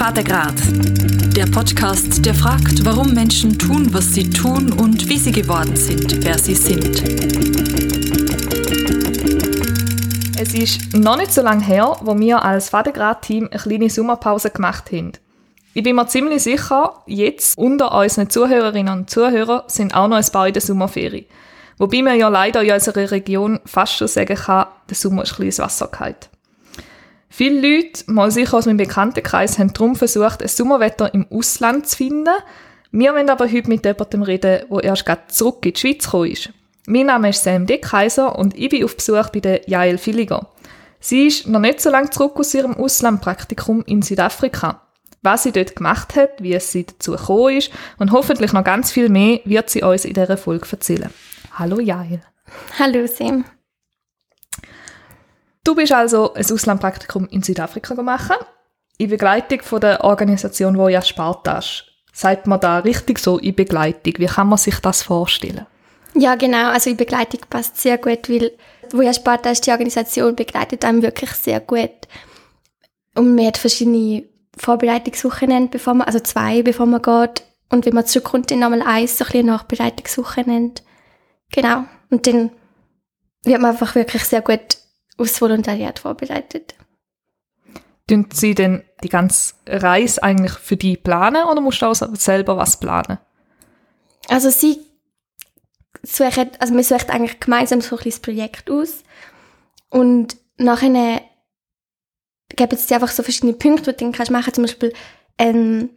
Vatergrad. Der Podcast, der fragt, warum Menschen tun, was sie tun und wie sie geworden sind, wer sie sind. Es ist noch nicht so lange her, wo wir als Vatergrad-Team eine kleine Sommerpause gemacht haben. Ich bin mir ziemlich sicher, jetzt unter unseren Zuhörerinnen und Zuhörern sind auch noch ein paar in der Sommerferien. Wobei man ja leider in unserer Region fast schon sagen kann, der Sommer ist ein bisschen ins Wasser gefallen. Viele Leute, mal sicher aus meinem Bekanntenkreis, haben darum versucht, ein Sommerwetter im Ausland zu finden. Wir wollen aber heute mit jemandem reden, der erst gerade zurück in die Schweiz gekommen ist. Mein Name ist Sam Dickheiser und ich bin auf Besuch bei der Jael Villiger. Sie ist noch nicht so lange zurück aus ihrem Auslandpraktikum in Südafrika. Was sie dort gemacht hat, wie es sie dazu gekommen ist und hoffentlich noch ganz viel mehr wird sie uns in dieser Folge erzählen. Hallo Jael. Hallo Sam. Du bist also ein Auslandpraktikum in Südafrika gemacht, in Begleitung von der Organisation Voya Spartas. Sagt man da richtig so in Begleitung? Wie kann man sich das vorstellen? Ja, genau. Also in Begleitung passt sehr gut, weil Voya Spartas, die Organisation, begleitet einem wirklich sehr gut. Und man hat verschiedene Vorbereitungswochenende, bevor man, also zwei, bevor man geht. Und wenn man zurückkommt, dann nochmal eins, so ein bisschen Nachbereitungswochenende. Genau. Und dann wird man einfach wirklich sehr gut aufs Volontariat vorbereitet. Tun Sie denn die ganze Reise eigentlich für die planen oder musst du auch selber was planen? Also sie suchen, also wir suchen eigentlich gemeinsam so ein kleines Projekt aus und nachher geben es dir einfach so verschiedene Punkte, die du dann kannst machen, zum Beispiel ähm,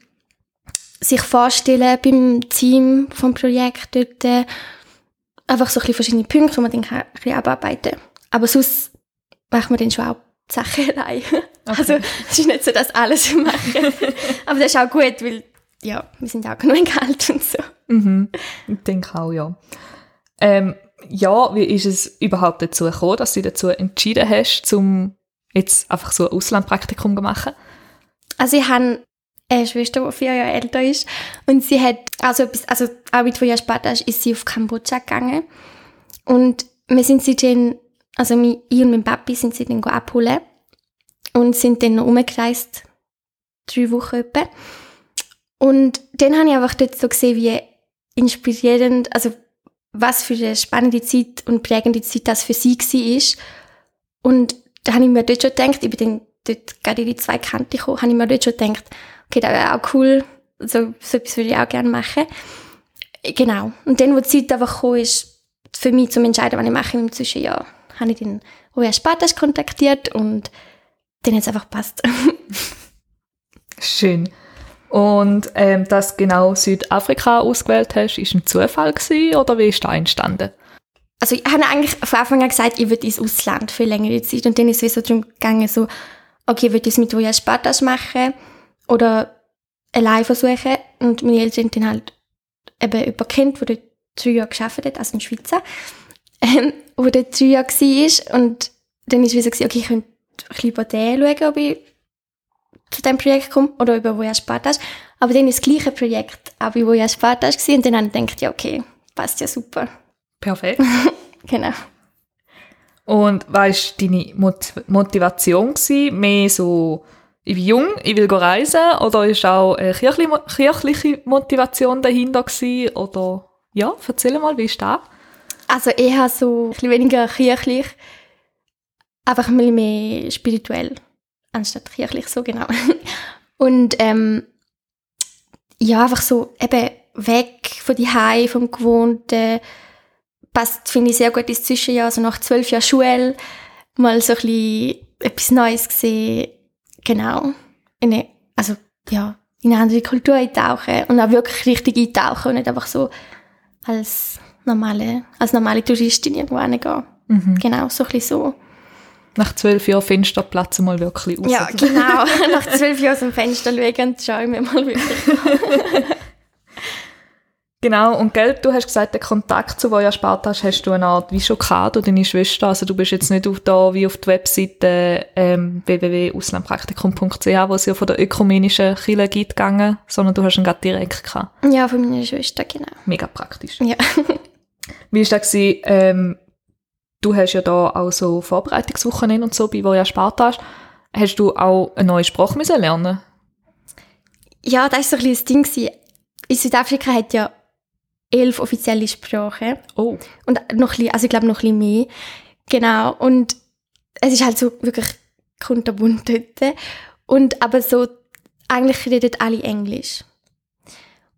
sich vorstellen beim Team vom Projekt dort, einfach so ein verschiedene Punkte, wo man dann kann ein bisschen abarbeiten kann. Aber sonst machen wir dann schon auch die Sachen allein. Okay. Also es ist nicht so, dass alles machen. Aber das ist auch gut, weil ja, wir sind auch genug Geld und so. Mhm. Ich denke auch, ja. Ähm, ja, wie ist es überhaupt dazu gekommen, dass du dazu entschieden hast, zum jetzt einfach so ein Auslandpraktikum zu machen? Also ich habe eine Schwester, die vier Jahre älter ist und sie hat, also, also auch mit vier Jahren später ist sie auf Kambodscha gegangen und wir sind seitdem also ich und mein Papi sind sie dann abholen und sind dann noch umgereist, drei Wochen etwa. Und dann habe ich einfach dort so gesehen, wie inspirierend, also was für eine spannende Zeit und prägende Zeit das für sie war. Und da habe ich mir dort schon gedacht, ich bin dann dort gerade in die zwei Kante gekommen, habe ich mir dort schon gedacht, okay, das wäre auch cool, so, so etwas würde ich auch gerne machen. Genau. Und dann, wo die Zeit einfach gekommen ist, für mich zum Entscheiden, was ich mache im Zwischenjahr, habe ich den Roja Spartas kontaktiert und den jetzt einfach passt. Schön. Und ähm, dass genau Südafrika ausgewählt hast, ist ein Zufall gewesen, oder wie ist da entstanden? Also ich habe eigentlich von Anfang an gesagt, ich würde ins Ausland für längere Zeit und dann ist es so darum gegangen, so, okay, ich würde das mit Roja Spartas machen oder allein versuchen und meine Eltern dann halt eben über Kind, wo dort drei Jahre gearbeitet hat, also in Schweizer ähm, wo der drei Jahre war. Und dann ist es so, okay, ich könnte ein bisschen über den schauen, ob ich zu diesem Projekt komme oder über wo er spät ist. Aber dann ist das gleiche Projekt, auch wo er spät ist. Und dann habe ich gedacht, ja, okay, passt ja super. Perfekt. genau. Und was war deine Mot Motivation? Gewesen? Mehr so, ich bin jung, ich will reisen? Oder war auch eine kirchliche Motivation dahinter? Gewesen? Oder, ja, erzähl mal, wie ist das? Also eher so ein bisschen weniger kirchlich, einfach ein bisschen mehr spirituell, anstatt kirchlich, so genau. Und ähm, ja, einfach so eben weg von die Hause, vom Gewohnten. Passt, finde ich, sehr gut ins Zwischenjahr, also nach zwölf Jahren Schule, mal so ein bisschen etwas Neues gesehen. Genau. In eine, also, ja, in eine andere Kultur eintauchen und auch wirklich richtig eintauchen und nicht einfach so als normale, als normale Touristin irgendwo hingehen. Mhm. Genau, so ein bisschen so. Nach zwölf Jahren Fensterplatz mal wirklich raus. Ja, genau. Nach zwölf Jahren aus dem Fenster schauen und schauen wir mal wirklich. genau, und gell, du hast gesagt, den Kontakt zu Voya Spartas hast du eine Art wie schon gehabt, oder deine Schwester, also du bist jetzt nicht auf da wie auf der Webseite ähm, www.auslandpraktikum.ch, wo es ja von der ökumenischen Kirche gibt, gegangen, sondern du hast ihn gerade direkt gehabt. Ja, von meiner Schwester, genau. Mega praktisch. Ja. Wie war das? Ähm, du hast ja da auch so Vorbereitungswochen und so, bei wo ja Sparta hast. Hast du auch eine neue Sprache müssen lernen ja, das war so ein bisschen das Ding. gewesen. In Südafrika hat ja elf offizielle Sprachen. Oh. Und noch ein bisschen, also ich glaube noch ein bisschen mehr. Genau. Und es ist halt so wirklich kunterbunt dort. Und aber so, eigentlich reden alle Englisch.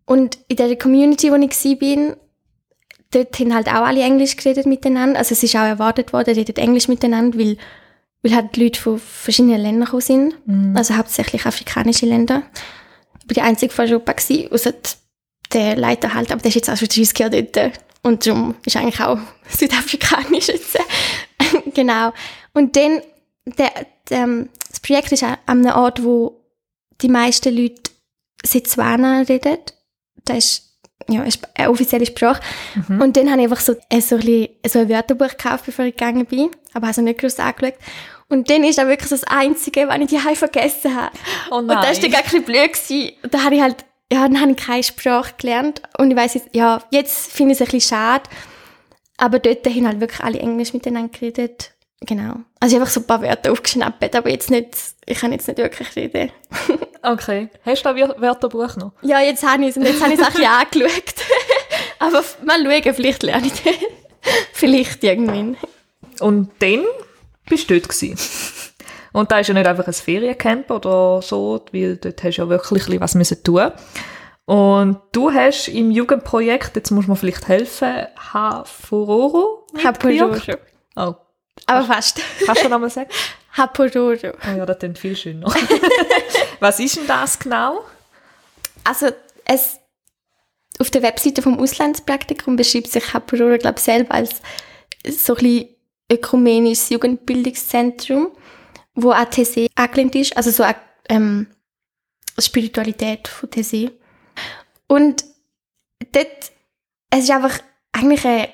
Und in der Community, wo ich war, dort haben halt auch alle Englisch geredet miteinander. Also es ist auch erwartet worden, die reden Englisch miteinander, weil, weil halt die Leute von verschiedenen Ländern gekommen sind. Also hauptsächlich afrikanische Länder. Ich war die einzige von Europa, gewesen, außer der Leiter halt, aber der ist jetzt auch schon 30 Jahre dort. Und darum ist eigentlich auch südafrikanisch jetzt. genau. Und dann, der, der, ähm, das Projekt ist an einem Ort, wo die meisten Leute Setswana reden. Das ist ja, eine offizielle Sprache. Und dann habe ich einfach so, äh, so, ein bisschen, so ein Wörterbuch gekauft, bevor ich gegangen bin. Aber habe es nicht groß angeschaut. Und dann ist das wirklich das Einzige, was ich die vergessen habe. Oh Und das war dann gar ein bisschen blöd. Gewesen. Und Da habe ich halt, ja, dann habe ich keine Sprache gelernt. Und ich weiss jetzt, ja, jetzt finde ich es ein bisschen schade. Aber dort haben halt wirklich alle Englisch miteinander geredet. Genau. Also ich habe einfach so ein paar Wörter aufgeschnappt, aber jetzt nicht, ich kann jetzt nicht wirklich reden. Okay. Hast du das Wörterbuch noch? Ja, jetzt habe ich es und jetzt habe ich es auch ein bisschen angeschaut. aber mal schauen, vielleicht lerne ich das. vielleicht irgendwann. Und dann bist du dort gewesen. Und da ist ja nicht einfach ein Feriencamp oder so, weil dort hast du ja wirklich ein bisschen was müssen tun. Und du hast im Jugendprojekt, jetzt muss man vielleicht helfen, Hafororo Hapororo. mitgewirkt? Oh, Aber fast. kannst du nochmal sagen? Hapororo. Oh ja, das klingt viel schöner. was ist denn das genau? Also, es, auf der Webseite vom Auslandspraktikum beschreibt sich Hapororo, glaube ich, selber als so ein bisschen ökumenisches Jugendbildungszentrum, wo auch TC angelehnt ist, also so eine ähm, Spiritualität von TC. Und dort, es ist einfach eigentlich ein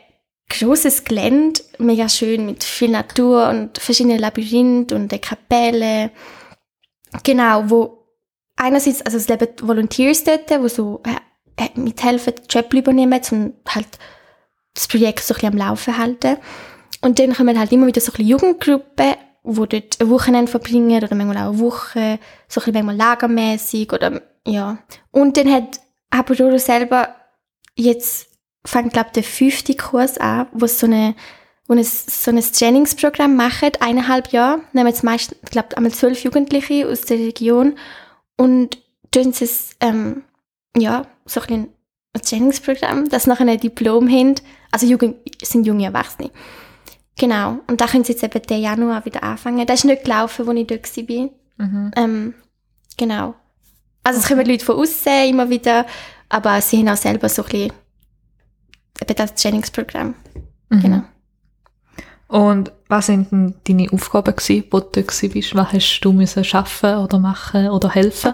grosses Gelände, mega schön mit viel Natur und verschiedenen Labyrinthen und der Kapelle. Genau, wo einerseits, also es leben Volunteers dort, die so äh, äh, mithelfen, die Job übernehmen, um halt das Projekt so ein bisschen am Laufen halten. Und dann kommen halt immer wieder so ein bisschen Jugendgruppen, die dort ein Wochenende verbringen oder manchmal auch eine Woche, so ein bisschen manchmal lagermäßig oder ja. Und dann hat Apolloro selber jetzt fängt glaube der fünfte Kurs an, wo so eine wo ein, so ein Trainingsprogramm machen, eineinhalb Jahre, nehmen jetzt meist, ich glaube, einmal zwölf Jugendliche aus der Region und tun sie es, ähm, ja, so ein Trainingsprogramm, das nachher ein Diplom haben, also Jugend, sind junge Erwachsene. Genau, und da können sie jetzt eben den Januar wieder anfangen. Das ist nicht gelaufen, als ich dort war. Mhm. Ähm, genau. Also es kommen Leute von außen immer wieder, aber sie haben auch selber so ein bisschen eben das Trainingsprogramm. Genau. Und was sind denn deine Aufgaben gewesen, wo du bist? Was hast du müssen schaffen oder machen oder helfen?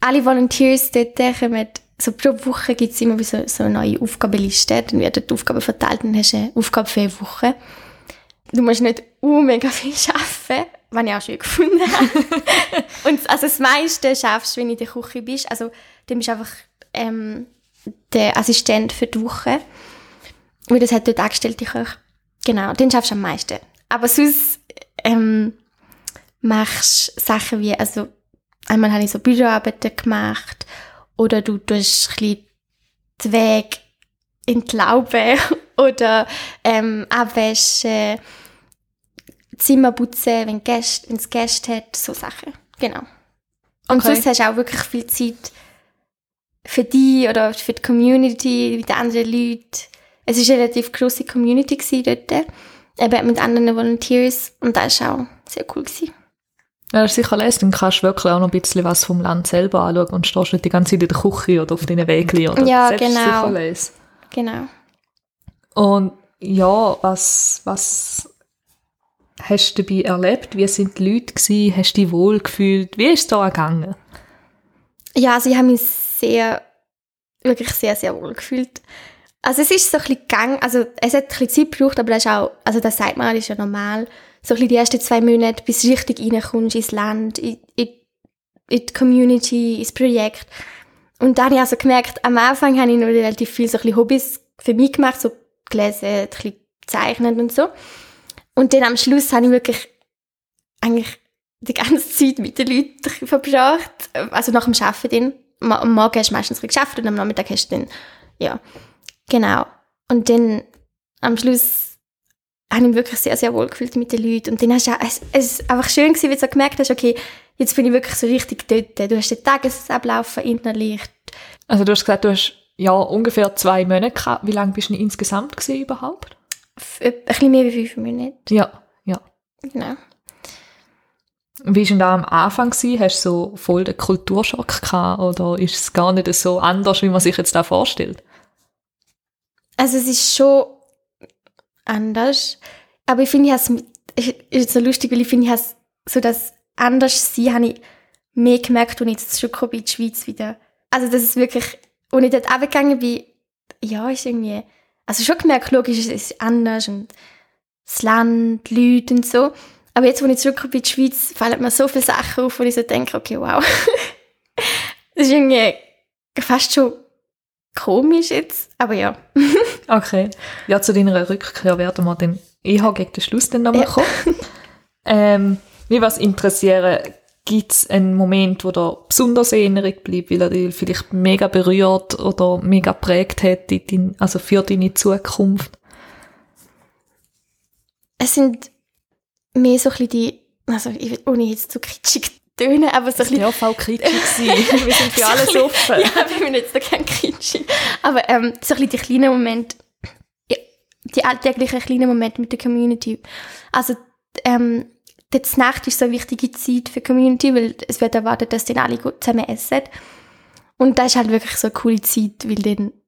Alle Volunteers dort kommen, so pro Woche gibt es immer so, so eine neue Aufgabenliste. Dann werden die Aufgaben verteilt und dann hast du eine Aufgabe für eine Woche. Du musst nicht uh, mega viel arbeiten, was ich auch schön gefunden habe. und also das meiste schaffst du, wenn du in der Küche bist. Also dann bist du einfach ähm, der Assistent für die Woche. Weil das hat dort angestellte Köche. Genau, den schaffst du am meisten. Aber sonst ähm, machst du Sachen wie, also einmal habe ich so Büroarbeiten gemacht oder du tust ein bisschen den Weg entlauben oder ähm, abwaschen, Zimmer putzen, wenn Gäste, es Gäste hat, so Sachen. Genau. Und Okay. sonst hast du auch wirklich viel Zeit für dich oder für die Community, mit anderen Leuten. Es war eine relativ grosse Community dort, eben mit anderen Volunteers und das war auch sehr cool. Gewesen. Ja, das ist sicher lässig, dann kannst du wirklich auch noch ein bisschen was vom Land selber anschauen und stehst nicht die ganze Zeit in der Küche oder auf deinen Wegen. Oder? Ja, genau. Genau. Und ja, was, was hast du dabei erlebt? Wie sind die Leute gewesen? Hast du dich wohl gefühlt? Wie ist es da gegangen? Ja, also ich habe mich sehr, wirklich sehr, sehr wohl gefühlt. Also es ist so ein bisschen gegangen, also es hat ein bisschen Zeit gebraucht, aber das ist auch, also das sagt man, das ist ja normal. So ein bisschen die ersten zwei Monate, bis du richtig reinkommst ins Land, in, in, in die Community, ins Projekt. Und dann habe ich also gemerkt, am Anfang habe ich noch relativ viel so ein bisschen Hobbys für mich gemacht, so gelesen, ein bisschen zeichnen und so. Und dann am Schluss habe ich wirklich eigentlich die ganze Zeit mit den Leuten verbracht. Also nach dem Arbeiten dann. Am Morgen hast du meistens geschafft und am Nachmittag hast du dann, ja, genau. Und dann am Schluss habe ich mich wirklich sehr, sehr wohl gefühlt mit den Leuten. Und dann hast du auch, es, es ist einfach schön gewesen, wie du gemerkt hast, okay, jetzt bin ich wirklich so richtig dort. Du hast den Tagesablauf verinnerlicht. Also du hast gesagt, du hast ja ungefähr zwei Monate gehabt. Wie lange bist du insgesamt gewesen überhaupt? F ein bisschen mehr wie fünf Monate. Ja, ja. Genau. Wie war da am Anfang? Gewesen? Hast du so voll den Kulturschock gehabt oder ist es gar nicht so anders, wie man sich jetzt da vorstellt? Also es ist schon anders, aber ich finde, has, ist so lustig, weil ich finde, ich has, so das anders sein, habe ich mehr gemerkt, als ich jetzt schon in die Schweiz wieder. Also das ist wirklich, als ich dort runtergegangen bin, ja, ist irgendwie, also schon gemerkt, logisch, es ist anders und das Land, die Leute und so. Aber jetzt, wo ich zurückkomme in die Schweiz, fallen mir so viele Sachen auf, wo ich so denke, okay, wow. das ist irgendwie fast schon komisch jetzt, aber ja. okay. Ja, zu deiner Rückkehr werden wir dann eher gegen den Schluss dann nochmal ja. kommen. ähm, mich was interessieren, gibt es einen Moment, wo dir besonders in Erinnerung bleibt, weil er dich vielleicht mega berührt oder mega prägt hat, also für deine Zukunft? Es sind mehr so ein bisschen die, also ich, ohne jetzt zu kitschig tönen, aber so ein bisschen... Ja, voll kitschig Wir sind für alles offen. ja, wir bin jetzt so kein kitschig. Aber ähm, so ein bisschen die kleinen Momente, die alltäglichen kleinen Momente mit der Community. Also ähm, die Nacht ist so eine wichtige Zeit für die Community, weil es wird erwartet, dass dann alle gut zusammen essen. Und das ist halt wirklich so eine coole Zeit, weil dann es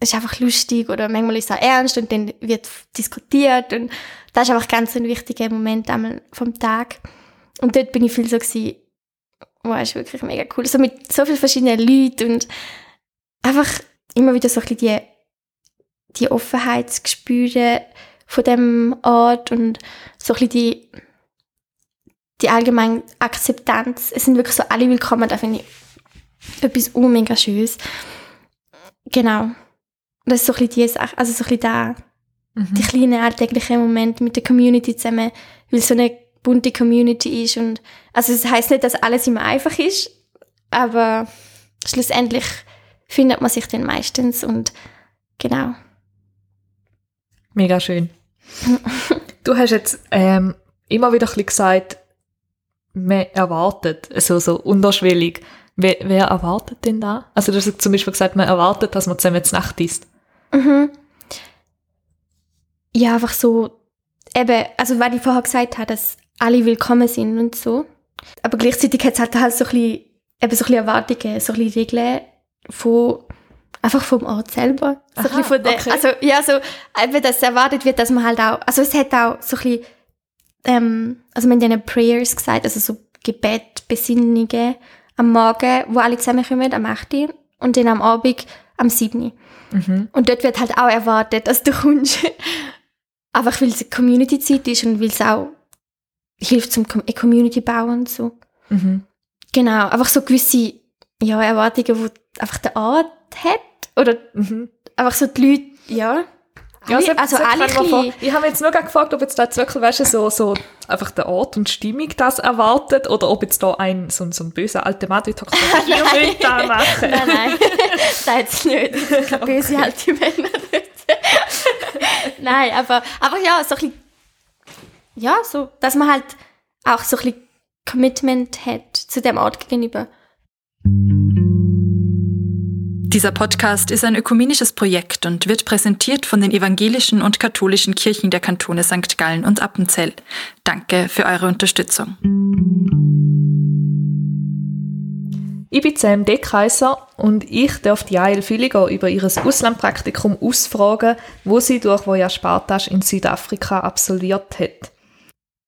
ist einfach lustig oder manchmal ist es auch ernst und dann wird diskutiert und das ist einfach ganz ein wichtiger Moment einmal vom Tag. Und dort bin ich viel so gewesen, wow, ist wirklich mega cool. So mit so vielen verschiedenen Leuten und einfach immer wieder so ein bisschen die, die Offenheit zu spüren von dem Ort und so ein bisschen die, die allgemeine Akzeptanz. Es sind wirklich so alle willkommen, da finde ich etwas mega Schönes. Genau. Das ist so ein bisschen die Sache, also so ein bisschen da, mhm. die kleinen alltäglichen Momente mit der Community zusammen, weil so eine bunte Community ist und, also es das heißt nicht, dass alles immer einfach ist, aber schlussendlich findet man sich dann meistens und genau. Mega schön. du hast jetzt ähm, immer wieder ein bisschen gesagt, man erwartet, also so unterschwellig. Wer, wer erwartet denn da? Also du hast zum Beispiel gesagt, man erwartet, dass man zusammen zur Nacht isst. Mhm. Ja, einfach so, eben, also weil ich vorher gesagt habe, dass alle willkommen sind und so. Aber gleichzeitig hat es halt, halt so ein bisschen, eben so ein bisschen Erwartungen, so ein bisschen Regeln von, einfach vom Ort selber. So Aha, ein von der, okay. Also, ja, so, eben, dass erwartet wird, dass man halt auch, also es hat auch so ein bisschen, ähm, also man hat denen Prayers gesagt, also so Gebet, Besinnungen am Morgen, wo alle zusammenkommen, am 8. und dann am Abend am 7. Mhm. Und dort wird halt auch erwartet, dass du kommst. Einfach weil es eine Community-Zeit ist und weil es auch hilft zum eine Community bauen und so. Mhm. Genau, einfach so gewisse ja, Erwartungen, die einfach der Art hat. Oder mhm. einfach so die Leute, ja. Ja, so, also so alle vor, Ich habe jetzt nur gefragt, ob jetzt da jetzt wirklich, weißt du, so, so einfach der Ort und Stimmung das erwartet oder ob jetzt da ein so, so ein böser alter Mann sagt, ihr wollt da machen. Nein, nein, das jetzt nicht. Keine böse alte Männer dort. nein, aber, aber ja, so ein bisschen, ja, so, dass man halt auch so ein bisschen Commitment hat zu dem Ort gegenüber. Dieser Podcast ist ein ökumenisches Projekt und wird präsentiert von den evangelischen und katholischen Kirchen der Kantone St. Gallen und Appenzell. Danke für eure Unterstützung. Ich bin Sam Deckheiser und ich darf Jael Fülliger über ihr Auslandpraktikum ausfragen, wo sie durch Voyage Spartas in Südafrika absolviert hat.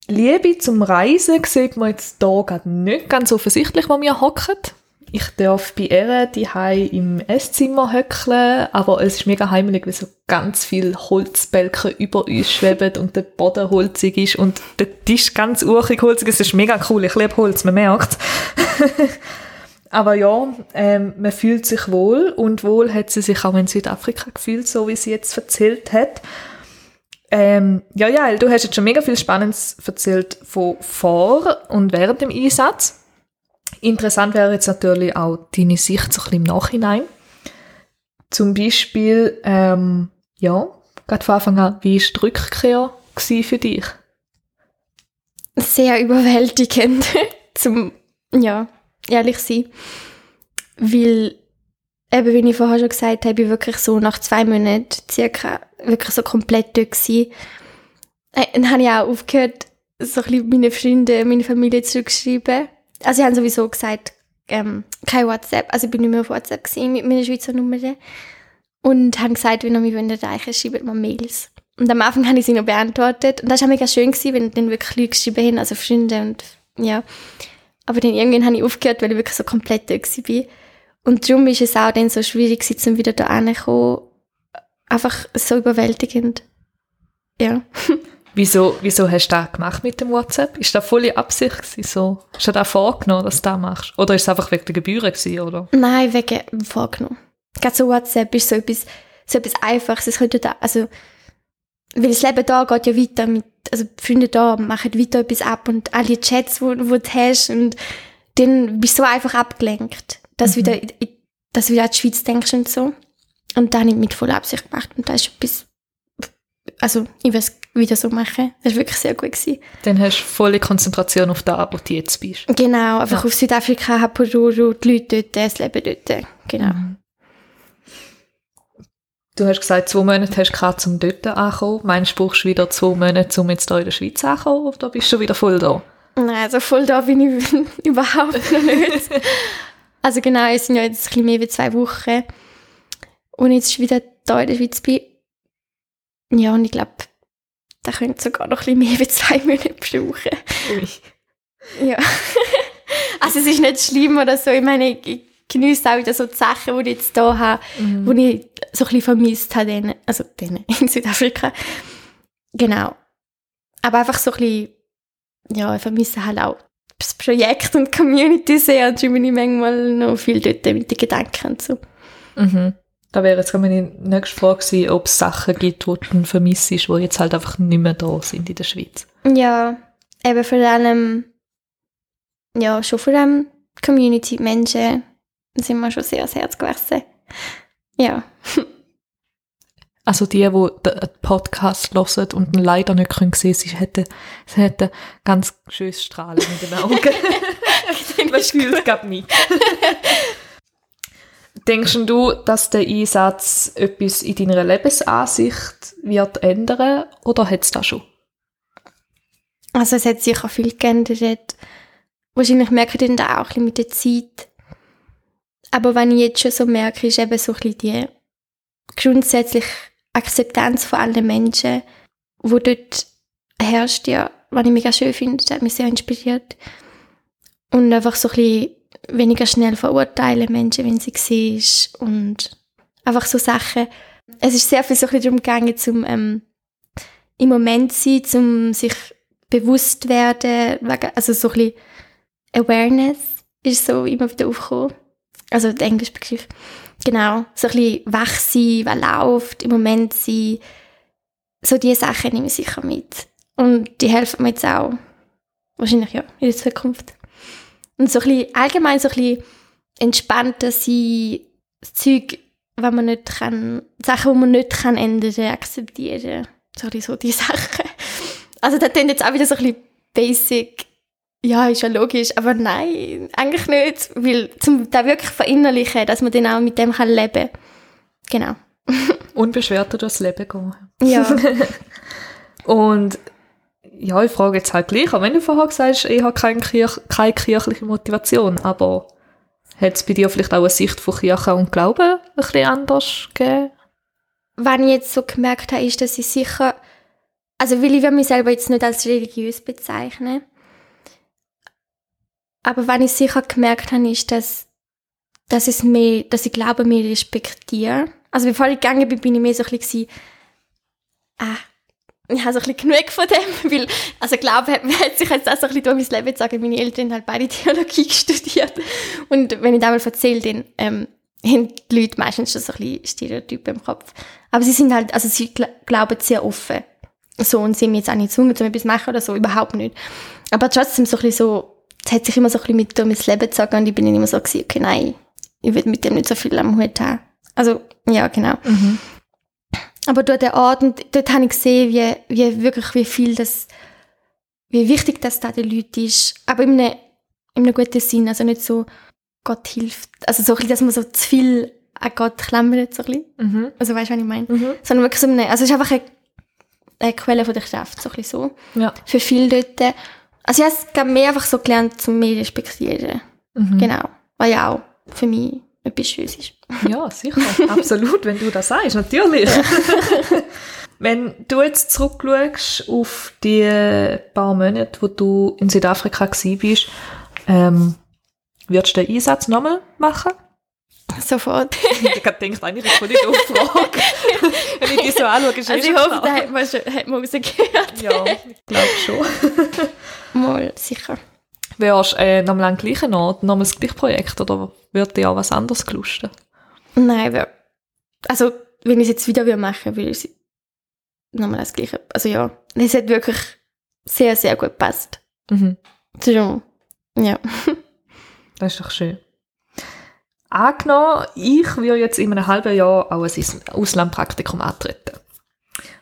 Liebe zum Reisen sieht man jetzt hier nicht ganz offensichtlich, wo wir hocken. Ich darf bei ihr die im Esszimmer höckeln, aber es ist mega heimelig, weil so ganz viele Holzbälke über uns schweben und der Boden holzig ist und der Tisch ganz urig holzig. Es ist mega cool. Ich liebe Holz, man merkt. aber ja, ähm, man fühlt sich wohl und wohl hat sie sich auch in Südafrika gefühlt, so wie sie jetzt erzählt hat. Ähm, ja, ja, du hast jetzt schon mega viel Spannendes erzählt von vor und während dem Einsatz. Interessant wäre jetzt natürlich auch deine Sicht so ein im Nachhinein. Zum Beispiel, ähm, ja, gerade von Anfang an, wie war die Rückkehr für dich? Sehr überwältigend, zum, ja, ehrlich sein. Weil, eben, wie ich vorher schon gesagt habe, ich wirklich so nach zwei Monaten circa wirklich so komplett dort gewesen. Äh, dann habe ich auch aufgehört, so ein bisschen meine Freunde, meine Familie zurückzuschreiben. Also, sie haben sowieso gesagt, ähm, kein WhatsApp. Also, ich bin nicht mehr auf WhatsApp gewesen, mit meiner Schweizer Nummer. Und haben gesagt, wenn ihr mich erreichen schreibt mal Mails. Und am Anfang habe ich sie noch beantwortet. Und das war mega schön, gewesen, wenn dann wirklich Leute geschrieben haben, also Freunde und, ja. Aber dann irgendwann habe ich aufgehört, weil ich wirklich so komplett dort war. Und darum ist es auch dann so schwierig um wieder da reinzukommen. Einfach so überwältigend. Ja. Wieso, wieso hast du das gemacht mit dem WhatsApp? Ist das volle Absicht gewesen, so? Hast du da vorgenommen, dass du das machst? Oder ist es einfach wegen der Gebühren gewesen, oder? Nein, wegen vorgenommen. Gerade so WhatsApp ist so etwas, so etwas Einfaches. Es könnte da, also, weil das Leben da geht ja weiter mit, also die Freunde da machen weiter etwas ab und alle Chats, wo, wo du hast und dann bist du so einfach abgelenkt, dass, mhm. wieder, dass du wieder an die Schweiz denkst und so. Und dann habe ich mit voller Absicht gemacht und da ist etwas also ich will wieder so machen. Das war wirklich sehr gut. Gewesen. Dann hast du volle Konzentration auf da, wo du jetzt bist. Genau, einfach ja. auf Südafrika, Haporuru, die Leute dort, das Leben dort. Genau. Mhm. Du hast gesagt, zwei Monate hast du gerade zum dort ankommen. Meinst du, brauchst du wieder zwei Monate, um jetzt hier in der Schweiz anzukommen, oder bist du schon wieder voll da? Nein, also voll da bin ich überhaupt noch nicht. also genau, es sind ja jetzt ein bisschen mehr als zwei Wochen. Und jetzt wieder da in der Schweiz bin, ja, und ich glaube, da könnte sogar noch ein bisschen mehr als zwei Monate brauchen. Ja. also es ist nicht schlimm oder so. Ich meine, ich genieße auch wieder so die Sachen, die ich jetzt hier habe, mhm. die ich so ein bisschen vermisst habe, denen, also denen in Südafrika. Genau. Aber einfach so ein bisschen, ja, ich vermisse halt auch das Projekt und die Community sehr und schon bin ich manchmal noch viel dort mit den Gedanken und so. Mhm. Da wäre jetzt meine nächste Frage gewesen, ob es Sachen gibt, die du vermisst, die jetzt halt einfach nicht mehr da sind in der Schweiz. Ja, eben vor allem, ja, schon vor allem Community, Menschen, sind mir schon sehr ans Herz gewachsen. Ja. Also die, die den Podcast hören und ihn leider nicht sehen können, sie hätten, sie hätten ganz schönes Strahlen in den Augen. Fühlt es, glaube nicht. Denkst du, dass der Einsatz etwas in deiner Lebensansicht wird ändern oder hat es da schon? Also es hat sicher viel geändert. Wahrscheinlich merke ich dann auch ein bisschen mit der Zeit. Aber wenn ich jetzt schon so merke, ist eben so ein bisschen die grundsätzliche Akzeptanz von allen Menschen, wo dort herrscht, ja, was ich mega schön finde, das hat mich sehr inspiriert. Und einfach so ein bisschen weniger schnell verurteilen Menschen, wenn sie siehst und einfach so Sachen. Es ist sehr viel so ein darum gegangen, zum ähm, im Moment sein, zum sich bewusst werden, also so ein bisschen Awareness ist so immer wieder aufgekommen. Also der englische Begriff. Genau, so ein bisschen wach sein, was läuft, im Moment sein. So diese Sachen nehme ich sicher mit. Und die helfen mir jetzt auch. Wahrscheinlich ja, in der Zukunft. Und so ein bisschen, allgemein so ein bisschen entspannter sein, das Zeug, wenn man nicht kann, Sachen, die man nicht kann ändern, akzeptieren. So, so die Sachen. Also das klingt jetzt auch wieder so ein bisschen basic. Ja, ist ja logisch, aber nein, eigentlich nicht, weil zum da wirklich verinnerlichen, dass man dann auch mit dem kann leben. Genau. Unbeschwerter durchs Leben gehen. Ja. Und ja, ich frage jetzt halt gleich, auch wenn du vorher gesagt hast, ich habe keine, Kirch keine kirchliche Motivation, aber hat es bei dir vielleicht auch eine Sicht von Kirche und Glauben ein bisschen anders gegeben? Was ich jetzt so gemerkt habe, ist, dass ich sicher, also will ich mich selber jetzt nicht als religiös bezeichnen, aber was ich sicher gemerkt habe, ist, dass, dass, es mehr, dass ich Glaube mehr respektiere. Also bevor ich gegangen bin, bin ich mehr so ein bisschen, ah, ich habe so ein bisschen genug von dem, weil, also glaube, hat, hat sich jetzt auch so ein bisschen durch mein Leben sagen, meine Eltern haben beide Theologie studiert. Und wenn ich das mal erzähle, dann ähm, haben die Leute meistens schon so ein bisschen Stereotype im Kopf. Aber sie sind halt, also sie glauben sehr offen. So, und sie haben jetzt auch nicht gezwungen, um etwas zu machen oder so, überhaupt nicht. Aber trotzdem so ein bisschen so, es hat sich immer so ein bisschen mit um ins Leben gezogen und ich bin dann immer so gewesen, okay, nein, ich will mit dem nicht so viel am Hut haben. Also, ja, genau. Aber dort der Ort, und dort habe ich gesehen, wie, wie wirklich, wie viel das, wie wichtig das da den Leuten ist. Aber in einem, in einem guten Sinn, also nicht so, Gott hilft. Also so ein bisschen, dass man so zu viel an Gott klammert, so ein bisschen. Mhm. Also weißt du, was ich meine? Mhm. Sondern wirklich so eine, also es ist einfach eine, eine Quelle von der Kraft, so ein bisschen so. Ja. Für viele dort. Also ich habe es glaub, mehr einfach so gelernt, zum mehr respektieren. Mhm. Genau. Was ja auch für mich etwas Schönes ist. Ja, sicher. Absolut, wenn du das sagst, natürlich. wenn du jetzt zurückschaust auf die paar Monate, wo du in Südafrika bist, ähm, würdest du den Einsatz nochmal machen? Sofort. Ich habe gedacht, eigentlich ist voll die doofe Frage. wenn ich die so anschaue, ist Also eh ich hoffe, da hat man, schon, hat man rausgehört. Ja, ich glaube schon. Mal, sicher. Wärst du äh, nochmal an den gleichen Ort, nochmal das gleiche Projekt, oder würde dir auch was anderes gelusten? Nein, also, wenn ich es jetzt wieder würde machen würde, ich nochmal das Gleiche. Also ja, es hat wirklich sehr, sehr gut gepasst. Mhm. So, ja. Das ist doch schön. Angenommen, ich würde jetzt in einem halben Jahr auch ein Auslandpraktikum antreten.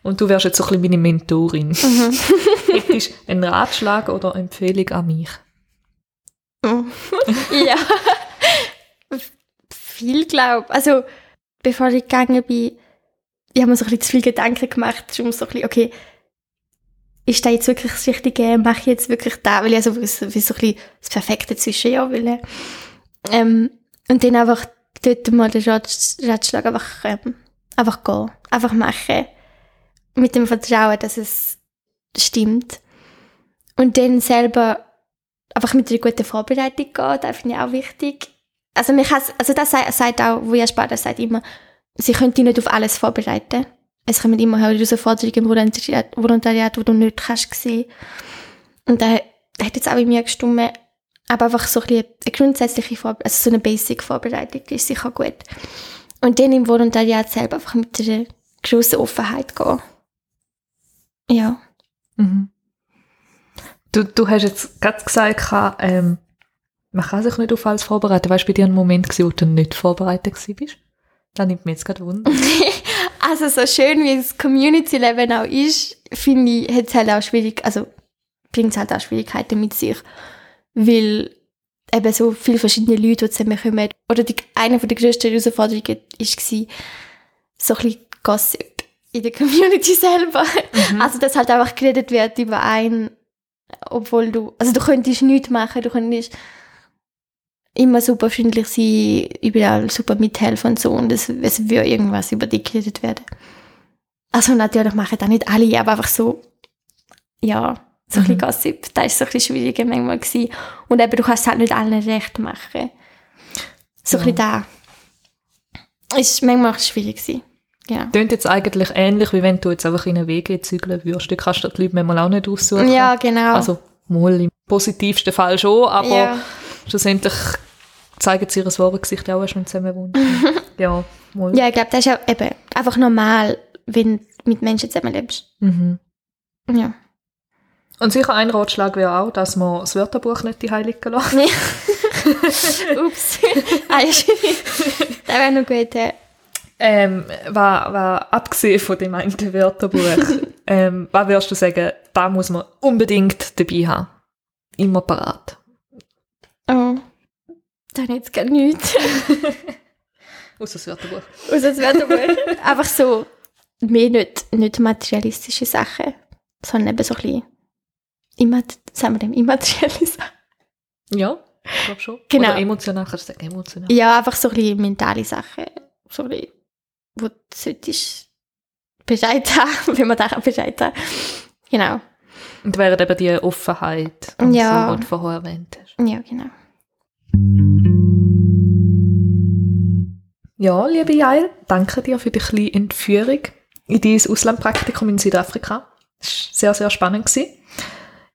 Und du wärst jetzt so ein bisschen meine Mentorin. Hättest du einen Ratschlag oder Empfehlung an mich? ja. Viel glaub. Also, bevor ich gegangen bin, ich habe mir so ein bisschen zu viel Gedanken gemacht, um so ein bisschen, okay, ist da jetzt wirklich das Richtige? Mache ich jetzt wirklich da? Weil ich also so ein bisschen das perfekte Zwischenjahr will. Ähm, und dann einfach dort mal den Ratsch- Ratschlag einfach, ähm, einfach gehen. Einfach machen. Mit dem Vertrauen, dass es stimmt. Und dann selber einfach mit einer guten Vorbereitung gehen, das finde ich auch wichtig. Also, mich has, also das sagt, auch, ihr Sparta sagt immer, sie können dich nicht auf alles vorbereiten. Es kommen immer Herausforderungen im Volontariat, Volontariat, wo du nicht kannst sehen. Und da hat jetzt auch in mir gestimmt, aber einfach so ein bisschen eine grundsätzliche Vorbereitung, also so eine Basic-Vorbereitung, ist sicher gut. Und dann im Volontariat selber einfach mit einer grossen Offenheit gehen. Ja. Mhm. Du, du hast jetzt gerade gesagt, ähm, man kann sich nicht auf alles vorbereiten. Weißt du, bei dir ein Moment gewesen, wo du nicht vorbereitet warst? Das nimmt mich jetzt gerade Wunder. Also so schön wie das Community-Leben auch ist, finde ich, hat es halt auch schwierig, also bringt es halt auch Schwierigkeiten mit sich, weil eben so viele verschiedene Leute, die zusammenkommen. Oder die, eine von der grössten Herausforderungen war, so ein bisschen Gossip in der Community selber. Also, dass halt einfach geredet wird über einen, obwohl du, also du könntest nichts machen, du könntest immer super freundlich sein, überall super mithelfen und so und es, es würde irgendwas über dich geredet werden. Also natürlich machen das nicht alle, aber einfach so, ja, so ein Mhm. bisschen Gossip, das ist so ein bisschen schwieriger manchmal gewesen. Und eben, du kannst es halt nicht allen recht machen. So Ja. ein bisschen da. Ist manchmal auch schwierig gewesen. Ja. Klingt jetzt eigentlich ähnlich, wie wenn du jetzt einfach in einen Weg zügeln würdest. Du kannst die Leute manchmal auch nicht aussuchen. Ja, genau. Also, mal im positivsten Fall schon, aber ja. schlussendlich zeigen sie ihr wahres Gesicht auch sie zusammen wohnen. ja, mal. ja, ich glaube, das ist ja eben einfach normal, wenn du mit Menschen zusammenlebst. Mhm. Ja. Und sicher ein Ratschlag wäre auch, dass man das Wörterbuch nicht die liegen lassen. Ups. ah, ja, stimmt. das wäre noch gut. ja. Ähm, war, war abgesehen von dem einen Wörterbuch, ähm, was würdest du sagen, da muss man unbedingt dabei haben? Immer parat. Oh. Da habe ich jetzt gar nichts. Aus das Wörterbuch. Aus das Wörterbuch. Einfach so, mehr nicht, nicht materialistische Sachen, sondern eben so ein bisschen, immat sagen wir dem, immaterielle Sachen. Ja, ich glaube schon. Genau. Oder emotional, kannst du sagen, emotional. Ja, einfach so ein bisschen mentale Sachen, so ein bisschen, wo du solltest Bescheid haben, wenn man da Bescheid haben. Genau. Und wäre eben die Offenheit, und Ja. so, die du vorher erwähnt hast. Ja, genau. Ja, liebe Jael, danke dir für die kleine Entführung in dein Auslandpraktikum in Südafrika. Das war sehr, sehr spannend. Gewesen.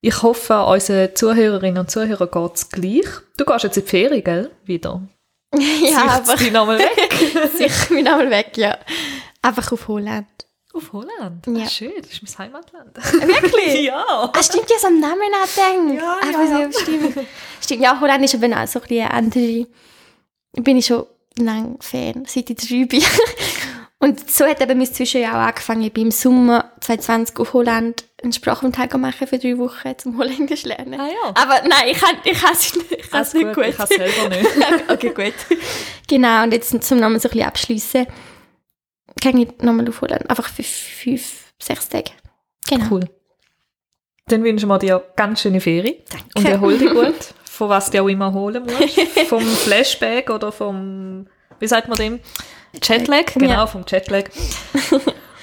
Ich hoffe, unseren Zuhörerinnen und Zuhörern geht es gleich. Du gehst jetzt in die Ferien, gell? Wieder. ja, Zücht's aber nochmal weg. sicher bin einmal weg, ja. Einfach auf Holland. Auf Holland? Ja. Schön, das ist mein Heimatland. Wirklich? ja. Ah, stimmt, ich am Namen nachdenkt. Ja, ah, ja, ja, Stimmt. stimmt, ja, Holland ist eben auch so ein bisschen andere. Bin ich schon lange Fan, seit ich drei bin. Und so hat eben mein Zwischenjahr auch angefangen. Ich bin im Sommer 2020 auf Holland einen Sprachaufenthalt machen für drei Wochen zum Holländisch lernen. Ah ja. Aber nein, ich kann ich es nicht, ich Alles nicht gut. Ich kann es selber nicht. okay, gut. Genau, und jetzt zum nochmal so ein bisschen abschliessen, gehe ich nochmal auf Holland. Einfach für fünf, sechs Tage. Genau. Cool. Dann wünschen wir dir ganz schöne Ferien. Danke. Und erhol dich gut, von was du auch immer holen musst. vom Flashback oder vom, wie sagt man dem? Jetlag, genau, Ja. vom Jetlag.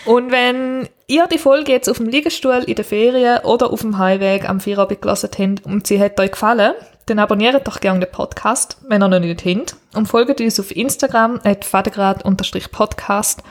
Und wenn ihr die Folge jetzt auf dem Liegestuhl in der Ferien oder auf dem Heimweg am Feierabend gelassen habt und sie hat euch gefallen, dann abonniert doch gerne den Podcast, wenn ihr noch nicht habt. Und folgt uns auf Instagram, at fadegrad-podcast.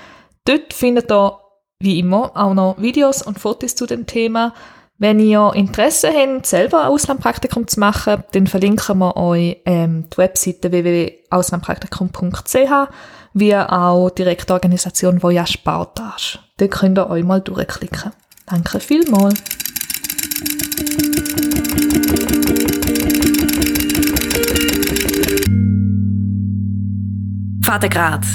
Dort findet ihr, wie immer, auch noch Videos und Fotos zu dem Thema. Wenn ihr Interesse habt, selber ein Auslandpraktikum zu machen, dann verlinken wir euch ähm, die Webseite www.auslandpraktikum.ch wie auch die Direktorganisation Voyage Partage. Dort könnt ihr euch mal durchklicken. Danke vielmals. Vatergrad,